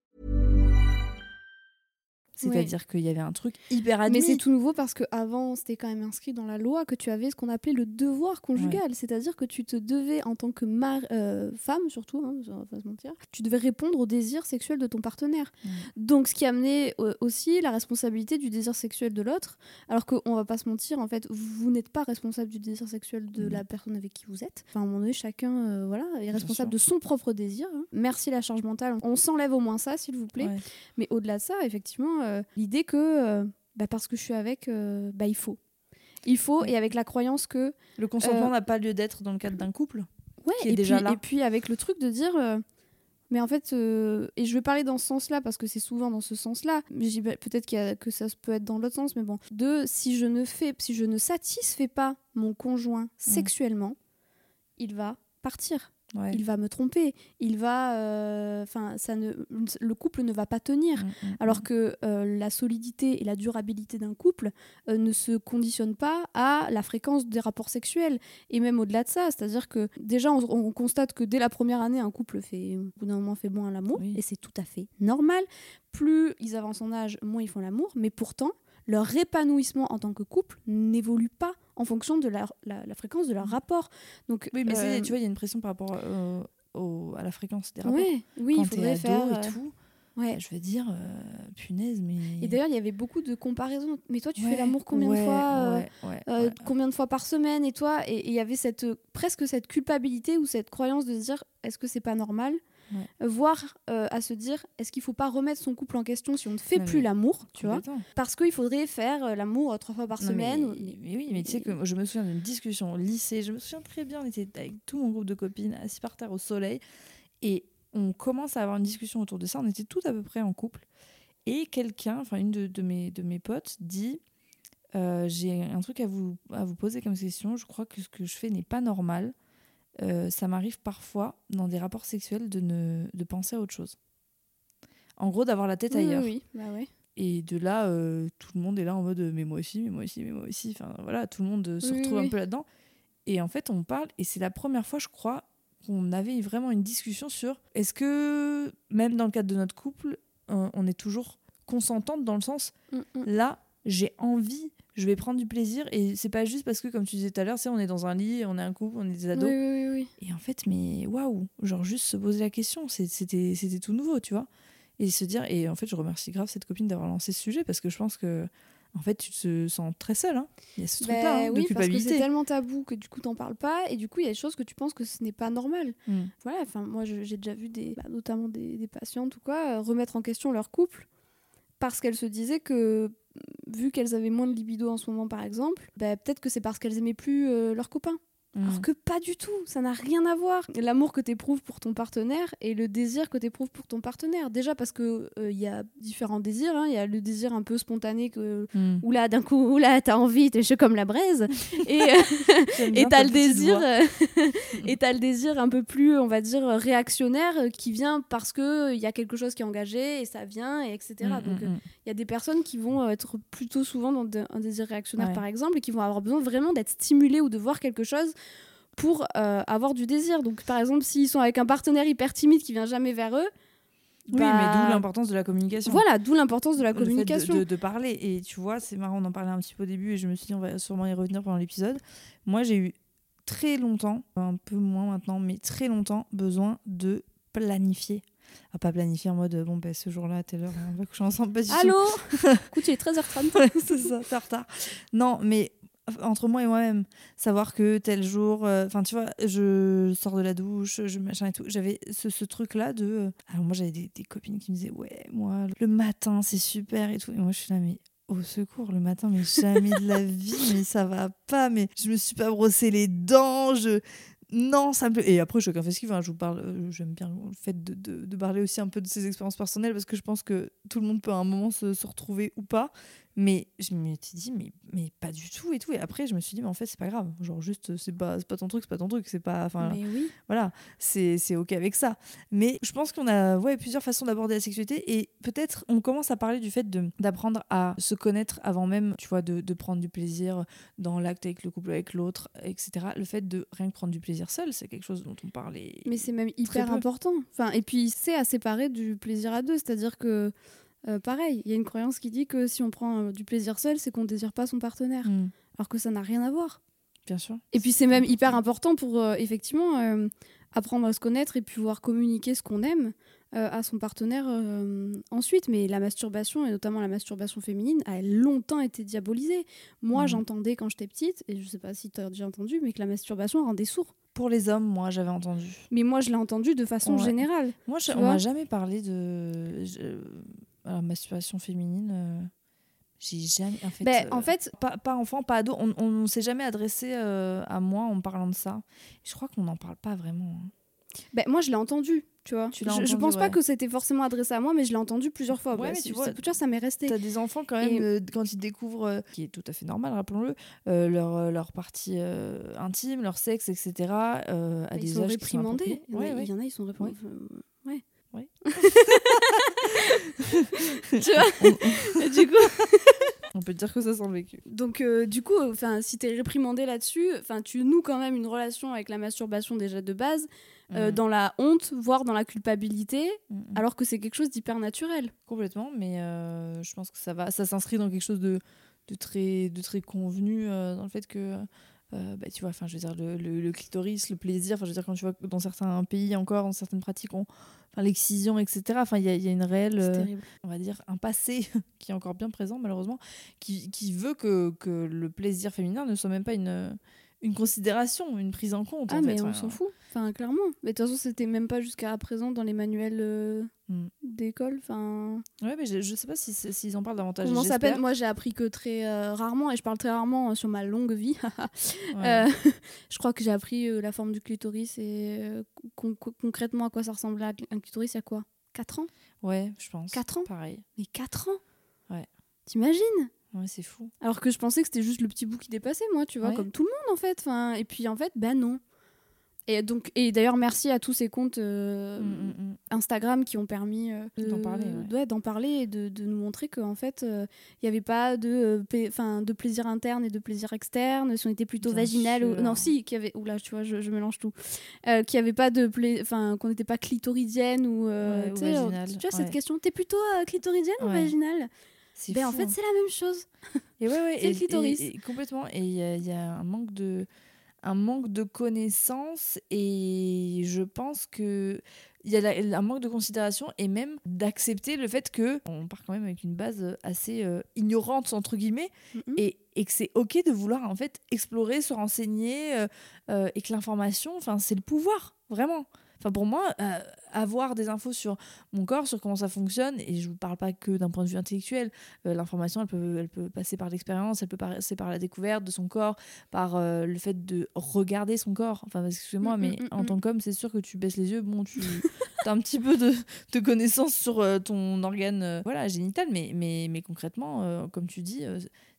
Speaker 1: C'est-à-dire qu'il y avait un truc hyper admis.
Speaker 2: Mais c'est tout nouveau parce qu'avant, c'était quand même inscrit dans la loi que tu avais ce qu'on appelait le devoir conjugal. C'est-à-dire que tu te devais, en tant que euh, femme surtout, hein, on va pas se mentir, tu devais répondre au désir sexuel de ton partenaire. Donc, ce qui amenait euh, aussi la responsabilité du désir sexuel de l'autre. Alors qu'on va pas se mentir, en fait, vous n'êtes pas responsable du désir sexuel de la personne avec qui vous êtes. Enfin, à un moment donné, chacun euh, voilà, est responsable de son propre désir. hein. Merci la charge mentale. On s'enlève au moins ça, s'il vous plaît.
Speaker 1: Ouais.
Speaker 2: Mais au-delà de ça, effectivement, euh, l'idée que euh, bah, parce que je suis avec, euh, bah, il faut. Il faut, et avec la croyance que.
Speaker 1: Le consentement n'a pas lieu d'être dans le cadre d'un couple.
Speaker 2: Ouais,
Speaker 1: Qui est
Speaker 2: et,
Speaker 1: déjà
Speaker 2: puis,
Speaker 1: là.
Speaker 2: et puis avec le truc de dire. mais en fait, et je vais parler dans ce sens-là parce que c'est souvent dans ce sens-là. Bah, peut-être que ça peut être dans l'autre sens, mais bon. De si je ne fais, si je ne satisfais pas mon conjoint sexuellement, il va partir.
Speaker 1: Ouais.
Speaker 2: il va me tromper, il va, euh, enfin, ça ne, le couple ne va pas tenir.
Speaker 1: Mm, mm,
Speaker 2: Alors
Speaker 1: mm.
Speaker 2: que euh, la solidité et la durabilité d'un couple euh, ne se conditionnent pas à la fréquence des rapports sexuels. Et même au-delà de ça, c'est-à-dire que déjà, on, on constate que dès la première année, un couple fait, au bout d'un moment, fait moins l'amour,
Speaker 1: Oui.
Speaker 2: et c'est tout à fait normal. Plus ils avancent en âge, moins ils font l'amour, mais pourtant, leur épanouissement en tant que couple n'évolue pas en fonction de la, la- la fréquence de leur rapport. Donc,
Speaker 1: Oui, mais
Speaker 2: euh,
Speaker 1: tu vois, il y a une pression par rapport euh, au- à la fréquence des rapports.
Speaker 2: ouais, oui,
Speaker 1: Quand
Speaker 2: il faudrait faire.
Speaker 1: et
Speaker 2: euh,
Speaker 1: tout,
Speaker 2: ouais.
Speaker 1: je veux dire, euh, punaise, mais.
Speaker 2: Et d'ailleurs, il y avait beaucoup de comparaisons. Mais toi, tu
Speaker 1: Ouais,
Speaker 2: fais l'amour combien
Speaker 1: ouais,
Speaker 2: de fois euh, Euh, combien de fois par semaine et toi et il y avait cette presque cette culpabilité ou cette croyance de se dire est-ce que c'est pas normal
Speaker 1: Ouais.
Speaker 2: Voire euh, à se dire est-ce qu'il faut pas remettre son couple en question si on ne fait
Speaker 1: Non,
Speaker 2: plus l'amour tu vois? parce qu'il faudrait faire euh, l'amour euh, trois fois par
Speaker 1: Non,
Speaker 2: semaine
Speaker 1: mais,
Speaker 2: ou-
Speaker 1: mais oui, mais tu sais que je me souviens d'une discussion au lycée, je me souviens très bien, on était avec tout mon groupe de copines assis par terre au soleil et on commence à avoir une discussion autour de ça, on était toutes à peu près en couple et quelqu'un, enfin une de, de mes, de mes potes dit euh, j'ai un truc à vous, à vous poser comme question, je crois que ce que je fais n'est pas normal. Euh, ça m'arrive parfois dans des rapports sexuels de, ne, de penser à autre chose. En gros, d'avoir la tête
Speaker 2: oui,
Speaker 1: ailleurs.
Speaker 2: oui, bah ouais.
Speaker 1: Et de là, euh, tout le monde est là en mode mais moi aussi, mais moi aussi, mais moi aussi. Enfin voilà, tout le monde euh, se retrouve
Speaker 2: oui.
Speaker 1: un peu là-dedans. Et en fait, on parle, et c'est la première fois, je crois, qu'on avait vraiment une discussion sur est-ce que, même dans le cadre de notre couple, on est toujours consentante dans le sens
Speaker 2: Mm, mm.
Speaker 1: là, j'ai envie, je vais prendre du plaisir. Et c'est pas juste parce que, comme tu disais tout à l'heure, c'est on est dans un lit, on est un couple, on est des ados.
Speaker 2: Oui, oui, oui, oui.
Speaker 1: Et en fait, mais waouh, genre juste se poser la question, c'était tout nouveau, tu vois. Et se dire, et en fait, je remercie grave cette copine d'avoir lancé ce sujet parce que je pense que, en fait, tu te sens très seule. Hein. Il y a ce
Speaker 2: Bah
Speaker 1: truc-là hein, de
Speaker 2: oui, parce que c'est
Speaker 1: culpabilité.
Speaker 2: tellement tabou que du coup t'en parles pas et du coup il y a des choses que tu penses que ce n'est pas normal.
Speaker 1: Mm.
Speaker 2: Voilà, enfin moi j'ai déjà vu des, bah, notamment des, des patientes ou quoi, euh, remettre en question leur couple parce qu'elles se disaient que vu qu'elles avaient moins de libido en ce moment par exemple, bah, peut-être que c'est parce qu'elles aimaient plus euh, leurs copains.
Speaker 1: Mm.
Speaker 2: Alors que pas du tout, ça n'a rien à voir. L'amour que tu éprouves pour ton partenaire et le désir que tu éprouves pour ton partenaire. Déjà parce que euh, il y a différents désirs, hein. il y a le désir un peu spontané que
Speaker 1: Mm.
Speaker 2: oula d'un coup oula t'as envie t'es chaud comme la braise et euh, t'as
Speaker 1: ta
Speaker 2: le désir euh, et t'as le désir un peu plus on va dire réactionnaire euh, qui vient parce que il y a quelque chose qui est engagé et ça vient et etc
Speaker 1: Mm,
Speaker 2: donc
Speaker 1: mm,
Speaker 2: euh,
Speaker 1: mm.
Speaker 2: il y a des personnes qui vont euh, être plutôt souvent dans un désir réactionnaire
Speaker 1: Ouais.
Speaker 2: par exemple et qui vont avoir besoin vraiment d'être stimulés ou de voir quelque chose pour euh, avoir du désir donc par exemple s'ils sont avec un partenaire hyper timide qui vient jamais vers eux
Speaker 1: Oui,
Speaker 2: bah,
Speaker 1: mais d'où l'importance de la communication.
Speaker 2: voilà d'où l'importance de la
Speaker 1: Le fait de-
Speaker 2: communication
Speaker 1: de, de parler. Et tu vois, c'est marrant, on en parlait un petit peu au début et je me suis dit, on va sûrement y revenir pendant l'épisode. Moi, j'ai eu très longtemps, un peu moins maintenant, mais très longtemps, besoin de planifier. Ah, pas planifier en mode, bon, ben, ce jour-là, à telle heure, on va coucher ensemble. Pas du
Speaker 2: allô? Écoute il est 13h30
Speaker 1: Ouais, c'est ça, t'es en retard. Non, mais entre moi et moi-même, savoir que tel jour, euh, enfin tu vois, je sors de la douche, je machin et tout. J'avais ce, ce truc-là de. euh, alors moi j'avais des, des copines qui me disaient ouais, moi le matin c'est super et tout. Et moi je suis là mais au secours le matin mais jamais de la vie mais ça va pas mais je me suis pas brossé les dents je non ça me plaît et après chacun fait ce qu'il veut je vous parle euh, j'aime bien le fait de, de, de parler aussi un peu de ses expériences personnelles parce que je pense que tout le monde peut à un moment se, se retrouver ou pas mais je me suis dit mais mais pas du tout et tout et après je me suis dit mais en fait c'est pas grave genre juste c'est pas c'est pas ton truc c'est pas ton truc c'est pas enfin
Speaker 2: oui
Speaker 1: voilà, c'est c'est ok avec ça. Mais je pense qu'on a ouais, plusieurs façons d'aborder la sexualité et peut-être on commence à parler du fait de- d'apprendre à se connaître avant même, tu vois, de, de prendre du plaisir dans l'acte avec le couple, avec l'autre, etc. Le fait de rien que prendre du plaisir seul, c'est quelque chose dont on parlait.
Speaker 2: Mais c'est même hyper
Speaker 1: peu.
Speaker 2: important. Enfin, et puis c'est à séparer du plaisir à deux. C'est-à-dire que, euh, pareil, il y a une croyance qui dit que si on prend euh, du plaisir seul, c'est qu'on ne désire pas son partenaire.
Speaker 1: Hmm,
Speaker 2: Alors que ça n'a rien à voir.
Speaker 1: bien sûr.
Speaker 2: Et puis c'est même hyper important pour, euh, effectivement, euh, apprendre à se connaître et pouvoir communiquer ce qu'on aime à son partenaire ensuite. Mais la masturbation, et notamment la masturbation féminine, a longtemps été diabolisée. Moi,
Speaker 1: Mhm.
Speaker 2: j'entendais quand j'étais petite, et je sais pas si tu as déjà entendu, mais que la masturbation rendait sourd.
Speaker 1: Pour les hommes, moi j'avais entendu.
Speaker 2: Mais moi, je l'ai entendu de façon
Speaker 1: Ouais.
Speaker 2: générale.
Speaker 1: Moi, je- on m'a jamais parlé de je- alors, masturbation féminine. euh, J'ai jamais. En fait,
Speaker 2: Ben,
Speaker 1: euh,
Speaker 2: en fait,
Speaker 1: pas, pas enfant, pas ado. On, on s'est jamais adressé euh, à moi en parlant de ça. Je crois qu'on n'en parle pas vraiment. hein.
Speaker 2: Ben, moi, je l'ai entendu, tu vois.
Speaker 1: Tu
Speaker 2: je, je
Speaker 1: entendu,
Speaker 2: pense pas que c'était forcément adressé à moi, mais je l'ai entendu plusieurs fois.
Speaker 1: Ouais,
Speaker 2: Ouais,
Speaker 1: mais tu vois,
Speaker 2: tu vois, ça m'est resté.
Speaker 1: T'as des enfants quand même,
Speaker 2: Et-
Speaker 1: euh, quand ils découvrent, euh, qui est tout à fait normal, rappelons-le, euh, leur, leur partie euh, intime, leur sexe, etc., euh, à
Speaker 2: Ils
Speaker 1: des
Speaker 2: sont
Speaker 1: âges qui
Speaker 2: réprimandés.
Speaker 1: appropriés.
Speaker 2: Il y en a-
Speaker 1: Ouais, ouais.
Speaker 2: Il y en a, ils sont réprimandés. Ouais.
Speaker 1: Ouais.
Speaker 2: tu vois Du coup,
Speaker 1: On peut dire que ça sent le vécu.
Speaker 2: donc, euh, du coup, enfin, si t'es réprimandé là-dessus, enfin, tu noues quand même une relation avec la masturbation déjà de base, euh,
Speaker 1: Mm.
Speaker 2: dans la honte, voire dans la culpabilité,
Speaker 1: mm.
Speaker 2: alors que c'est quelque chose d'hyper naturel.
Speaker 1: Complètement, mais euh, je pense que ça va, ça s'inscrit dans quelque chose de, de très, de très convenu dans le fait que, euh, bah, tu vois, enfin, je veux dire, le, le, le clitoris, le plaisir, enfin, je veux dire, quand tu vois que dans certains pays encore, dans certaines pratiques, on, enfin, l'excision, etc. Enfin, il y y a une réelle, euh, on va dire, un passé qui est encore bien présent malheureusement, qui, qui veut que, que le plaisir féminin ne soit même pas une, une considération, une prise en compte.
Speaker 2: Ah,
Speaker 1: en
Speaker 2: mais
Speaker 1: fait.
Speaker 2: on s'en fout. Enfin, clairement. Mais de toute façon, c'était même pas jusqu'à présent dans les manuels euh,
Speaker 1: Mm.
Speaker 2: d'école. Enfin,
Speaker 1: Ouais, mais je, je sais pas si c'est- s'ils en parlent davantage.
Speaker 2: comment ça s'appelle? Moi, j'ai appris que très euh, rarement, et je parle très rarement euh, sur ma longue vie.
Speaker 1: Ouais.
Speaker 2: Euh, je crois que j'ai appris la forme du clitoris et con- con- concrètement à quoi ça ressemblait à un clitoris il y a quoi? 4 ans?
Speaker 1: Ouais, je pense.
Speaker 2: Quatre ans?
Speaker 1: Pareil.
Speaker 2: Mais 4 ans?
Speaker 1: Ouais.
Speaker 2: T'imagines?
Speaker 1: Ouais, c'est fou.
Speaker 2: Alors que je pensais que c'était juste le petit bout qui dépassait, moi, tu vois,
Speaker 1: Ouais.
Speaker 2: comme tout le monde en fait. Enfin, et puis en fait, ben non. Et donc, et d'ailleurs, merci à tous ces comptes euh,
Speaker 1: Mm, mm, mm.
Speaker 2: Instagram qui ont permis euh,
Speaker 1: D'en
Speaker 2: de-
Speaker 1: parler, ouais.
Speaker 2: ouais, d'en parler et de, de nous montrer qu'en fait, euh, il n'y avait pas de, enfin, de plaisir interne et de plaisir externe, si on était plutôt
Speaker 1: Bien
Speaker 2: vaginal ou... Non, si, qu'il y avait... Oula, tu vois, je, je mélange tout. Qu'il n'y avait pas de... pla- Enfin, qu'on n'était pas clitoridienne ou...
Speaker 1: Ouais, ou
Speaker 2: tu sais,
Speaker 1: vaginale,
Speaker 2: Tu vois, cette question, t'es plutôt clitoridienne ou vaginale? Ben, en fait,
Speaker 1: hein.
Speaker 2: c'est la même chose.
Speaker 1: Et ouais, ouais,
Speaker 2: c'est
Speaker 1: et-
Speaker 2: le clitoris.
Speaker 1: et- et complètement. Et il y a, il y a un manque de un manque de connaissances et je pense que il y a la- un manque de considération et même d'accepter le fait que on part quand même avec une base assez euh, ignorante entre guillemets et, et que c'est ok de vouloir en fait explorer se renseigner euh, euh, et que l'information enfin c'est le pouvoir vraiment enfin pour moi avoir des infos sur mon corps sur comment ça fonctionne. Et je vous parle pas que d'un point de vue intellectuel. Euh, l'information elle peut elle peut passer par l'expérience elle peut passer par la découverte de son corps par euh, le fait de regarder son corps. Enfin excusez-moi
Speaker 2: Mm,
Speaker 1: mais
Speaker 2: mm, mm,
Speaker 1: en tant qu'homme c'est sûr que tu baisses les yeux. Bon tu as un petit peu de, de connaissances sur euh, ton organe voilà génital. Mais mais mais concrètement comme tu dis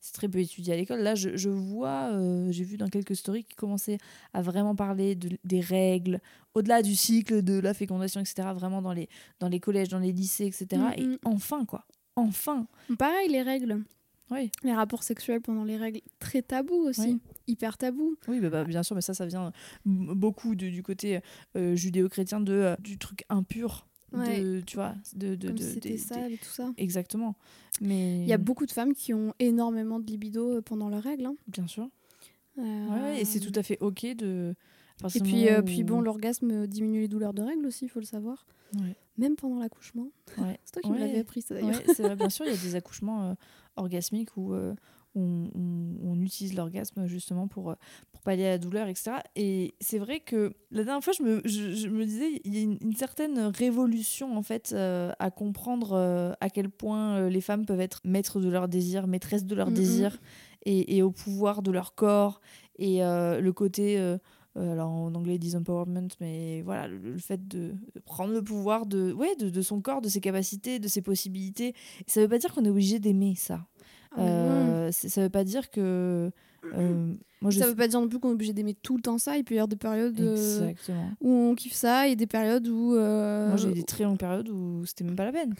Speaker 1: c'est très peu étudié à l'école. Là je, je vois j'ai vu dans quelques stories qui commençaient à vraiment parler de- des règles au-delà du cycle de la fécondation etc vraiment dans les dans les collèges dans les lycées etc
Speaker 2: Mm,
Speaker 1: et
Speaker 2: mm.
Speaker 1: enfin quoi enfin
Speaker 2: Pareil, les règles.
Speaker 1: oui
Speaker 2: Les rapports sexuels pendant les règles, très tabou aussi.
Speaker 1: Oui.
Speaker 2: Hyper tabou.
Speaker 1: Oui, bah, bah, bien sûr, mais ça, ça vient beaucoup de- du côté euh, judéo-chrétien de, euh, du truc impur. De, tu vois, de, de,
Speaker 2: Comme
Speaker 1: de-
Speaker 2: si c'était sale et tout ça.
Speaker 1: Exactement. Mais
Speaker 2: Il y a beaucoup de femmes qui ont énormément de libido euh, pendant leurs règles. hein.
Speaker 1: Bien sûr.
Speaker 2: Euh,
Speaker 1: Ouais, ouais, et c'est tout à fait OK de.
Speaker 2: Et puis, euh, puis bon, l'orgasme diminue les douleurs de règles aussi, il faut le savoir.
Speaker 1: Ouais.
Speaker 2: Même pendant l'accouchement.
Speaker 1: Ouais.
Speaker 2: C'est toi qui me
Speaker 1: Ouais.
Speaker 2: l'avais appris, ça d'ailleurs.
Speaker 1: Vrai, bien sûr, il y a des accouchements euh, orgasmiques où euh, on, on- on utilise l'orgasme justement pour, euh, pour pallier la douleur, etc. Et c'est vrai que la dernière fois, je me, je, je me disais, il y a une, une certaine révolution en fait euh, à comprendre euh, à quel point euh, les femmes peuvent être maîtres de leur désir, maîtresses de leur
Speaker 2: Mhm.
Speaker 1: désir et, et au pouvoir de leur corps. Et euh, le côté. Euh, alors en anglais ils disent empowerment, mais voilà, le, le fait de, prendre le pouvoir de, ouais, de, de son corps, de ses capacités, de ses possibilités. Ça veut pas dire qu'on est obligé d'aimer ça.
Speaker 2: Ah.
Speaker 1: Euh, c'est- ça veut pas dire que. euh, moi, je
Speaker 2: Ça veut pas dire non plus qu'on est obligé d'aimer tout le temps ça. Il peut y avoir des périodes euh, où on kiffe ça et des périodes où. euh,
Speaker 1: Moi, j'ai eu des très longues périodes où c'était même pas la peine.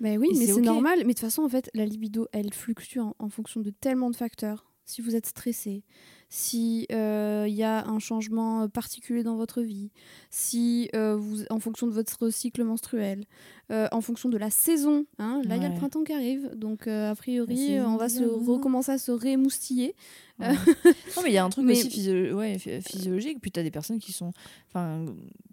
Speaker 2: Bah oui,
Speaker 1: Et
Speaker 2: mais
Speaker 1: c'est
Speaker 2: normal. Mais de toute façon, en fait, la libido, elle fluctue en, en fonction de tellement de facteurs. Si vous êtes stressé, si euh, il y a un changement particulier dans votre vie, si euh, vous, en fonction de votre cycle menstruel, euh, en fonction de la saison. hein. Là, il y a le printemps qui arrive, donc euh, a
Speaker 1: La
Speaker 2: priori, on va se
Speaker 1: amours.
Speaker 2: recommencer à se rémoustiller.
Speaker 1: Ouais. non, mais il y a un truc
Speaker 2: Mais-
Speaker 1: aussi physio- ouais, phy- physiologique. Puis tu as des personnes qui sont,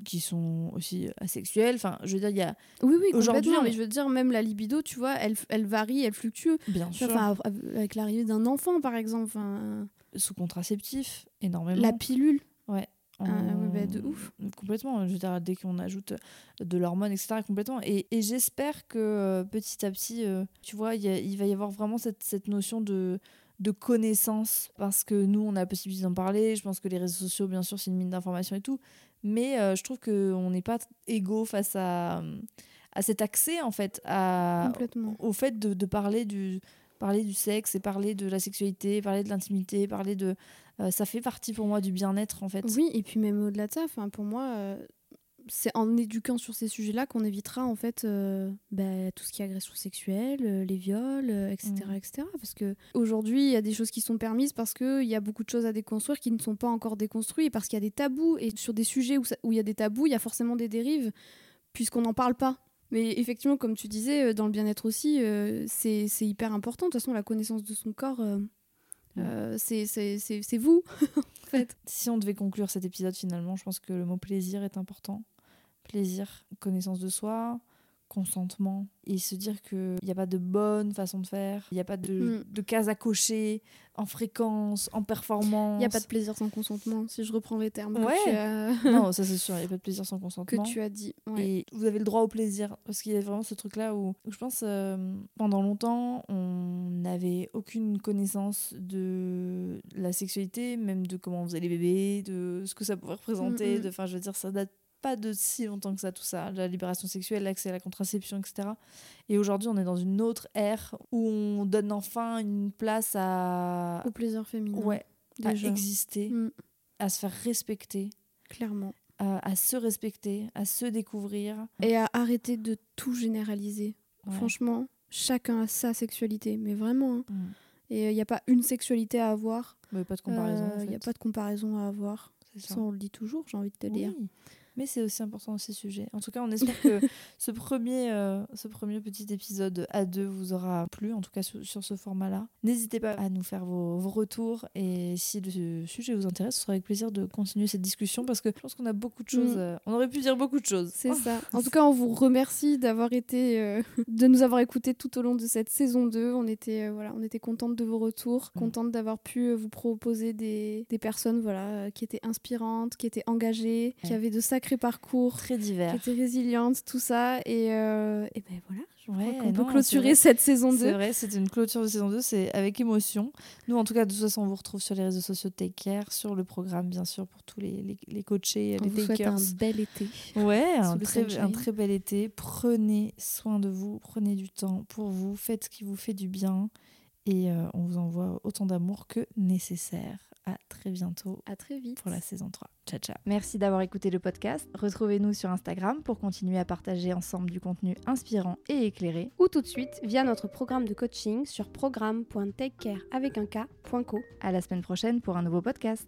Speaker 1: qui sont aussi asexuelles. Enfin, je veux dire, il y a
Speaker 2: Oui, oui,
Speaker 1: Aujourd'hui,
Speaker 2: Mais je veux dire, même la libido, tu vois, elle, elle varie, elle fluctue.
Speaker 1: bien sûr
Speaker 2: avec l'arrivée d'un enfant, par exemple, enfin,
Speaker 1: sous contraceptif énormément.
Speaker 2: la pilule.
Speaker 1: En-
Speaker 2: Ah ouais, bah, de ouf.
Speaker 1: Complètement. Je veux dire, dès qu'on ajoute de l'hormone, etc., complètement. Et, et j'espère que euh, petit à petit, euh, tu vois, il va y avoir vraiment cette, cette notion de, de connaissance. Parce que nous, on a la possibilité d'en parler. Je pense que les réseaux sociaux, bien sûr, c'est une mine d'informations et tout. Mais euh, je trouve qu'on n'est pas égaux face à, à cet accès, en fait, à, au fait de, de parler, du, parler du sexe et parler de la sexualité, parler de l'intimité, parler de... euh, ça fait partie pour moi du bien-être, en fait.
Speaker 2: Oui, et puis même au-delà de ça, pour moi, euh, c'est en éduquant sur ces sujets-là qu'on évitera en fait euh, bah, tout ce qui est agression sexuelle, euh, les viols, etc., etc. Parce que aujourd'hui, il y a des choses qui sont permises parce que il y a beaucoup de choses à déconstruire qui ne sont pas encore déconstruites et parce qu'il y a des tabous et sur des sujets où il y a des tabous, il y a forcément des dérives puisqu'on n'en parle pas. Mais effectivement, comme tu disais, euh, dans le bien-être aussi, euh, c'est hyper important. De toute façon, la connaissance de son corps, euh, euh, c'est vous, en fait.
Speaker 1: Si on devait conclure cet épisode finalement, je pense que le mot plaisir est important. Plaisir, connaissance de soi, consentement, et se dire qu'il n'y a pas de bonne façon de faire, il n'y a pas de,
Speaker 2: Mm.
Speaker 1: de cases à cocher en fréquence, en performance.
Speaker 2: Il n'y a pas de plaisir sans consentement, si je reprends les termes que,
Speaker 1: Ouais.
Speaker 2: tu, as...
Speaker 1: Non, ça c'est sûr, il n'y a pas de plaisir sans
Speaker 2: que
Speaker 1: consentement.
Speaker 2: tu as dit. Ouais.
Speaker 1: Et vous avez le droit au plaisir. Parce qu'il y a vraiment ce truc-là où, où je pense, euh, pendant longtemps, on n'avait aucune connaissance de la sexualité, même de comment on faisait les bébés, de ce que ça pouvait représenter.
Speaker 2: Mm, mm.
Speaker 1: de- Enfin, je veux dire, ça date pas de si longtemps que ça, tout ça. La libération sexuelle, l'accès à la contraception, etc. Et aujourd'hui, on est dans une autre ère où on donne enfin une place à.
Speaker 2: Au plaisir féminin.
Speaker 1: Ouais, à
Speaker 2: déjà.
Speaker 1: exister,
Speaker 2: Mm,
Speaker 1: à se faire respecter,
Speaker 2: clairement.
Speaker 1: à, à se respecter, à se découvrir.
Speaker 2: Et à arrêter de tout généraliser.
Speaker 1: Ouais.
Speaker 2: Franchement, chacun a sa sexualité, mais vraiment. hein.
Speaker 1: Mm.
Speaker 2: Et il n'y a pas une sexualité à avoir.
Speaker 1: Mais pas de comparaison.
Speaker 2: Il
Speaker 1: en
Speaker 2: n'y a pas de comparaison à avoir.
Speaker 1: Ça.
Speaker 2: Ça, on le dit toujours, j'ai envie de te dire.
Speaker 1: Mais c'est aussi important ces sujets. En tout cas, on espère que ce premier, euh, ce premier petit épisode à deux vous aura plu, en tout cas sur, sur ce format-là. N'hésitez pas à nous faire vos, vos retours et si le sujet vous intéresse, ce sera avec plaisir de continuer cette discussion parce que je pense qu'on a beaucoup de choses.
Speaker 2: Mm.
Speaker 1: euh, on aurait pu dire beaucoup de choses.
Speaker 2: C'est ça. En tout cas, on vous remercie d'avoir été, euh, de nous avoir écoutés tout au long de cette saison 2. On était, voilà, on était contente de vos retours,
Speaker 1: Mm.
Speaker 2: contente d'avoir pu vous proposer des, des personnes, voilà, qui étaient inspirantes, qui étaient engagées, qui avaient de sacrés parcours,
Speaker 1: Très
Speaker 2: qui
Speaker 1: divers.
Speaker 2: étaient résilientes, tout ça. Et, euh, et ben voilà, je
Speaker 1: Ouais,
Speaker 2: crois qu'on peut clôturer cette saison 2.
Speaker 1: C'est vrai, c'était une clôture de saison 2, c'est avec émotion. Nous, en tout cas, de toute façon, on vous retrouve sur les réseaux sociaux de Take Care, sur le programme, bien sûr, pour tous les, les, les coachés,
Speaker 2: On
Speaker 1: les
Speaker 2: vous
Speaker 1: takers.
Speaker 2: un bel été.
Speaker 1: Ouais, un très, un très bel été. Prenez soin de vous, prenez du temps pour vous, faites ce qui vous fait du bien et euh, on vous envoie autant d'amour que nécessaire. À très bientôt
Speaker 2: À très vite.
Speaker 1: pour la saison 3. Ciao, ciao.
Speaker 4: Merci d'avoir écouté le podcast. Retrouvez-nous sur Instagram pour continuer à partager ensemble du contenu inspirant et éclairé.
Speaker 5: ou tout de suite via notre programme de coaching sur programme.takecare avec un K.co.
Speaker 4: À la semaine prochaine pour un nouveau podcast.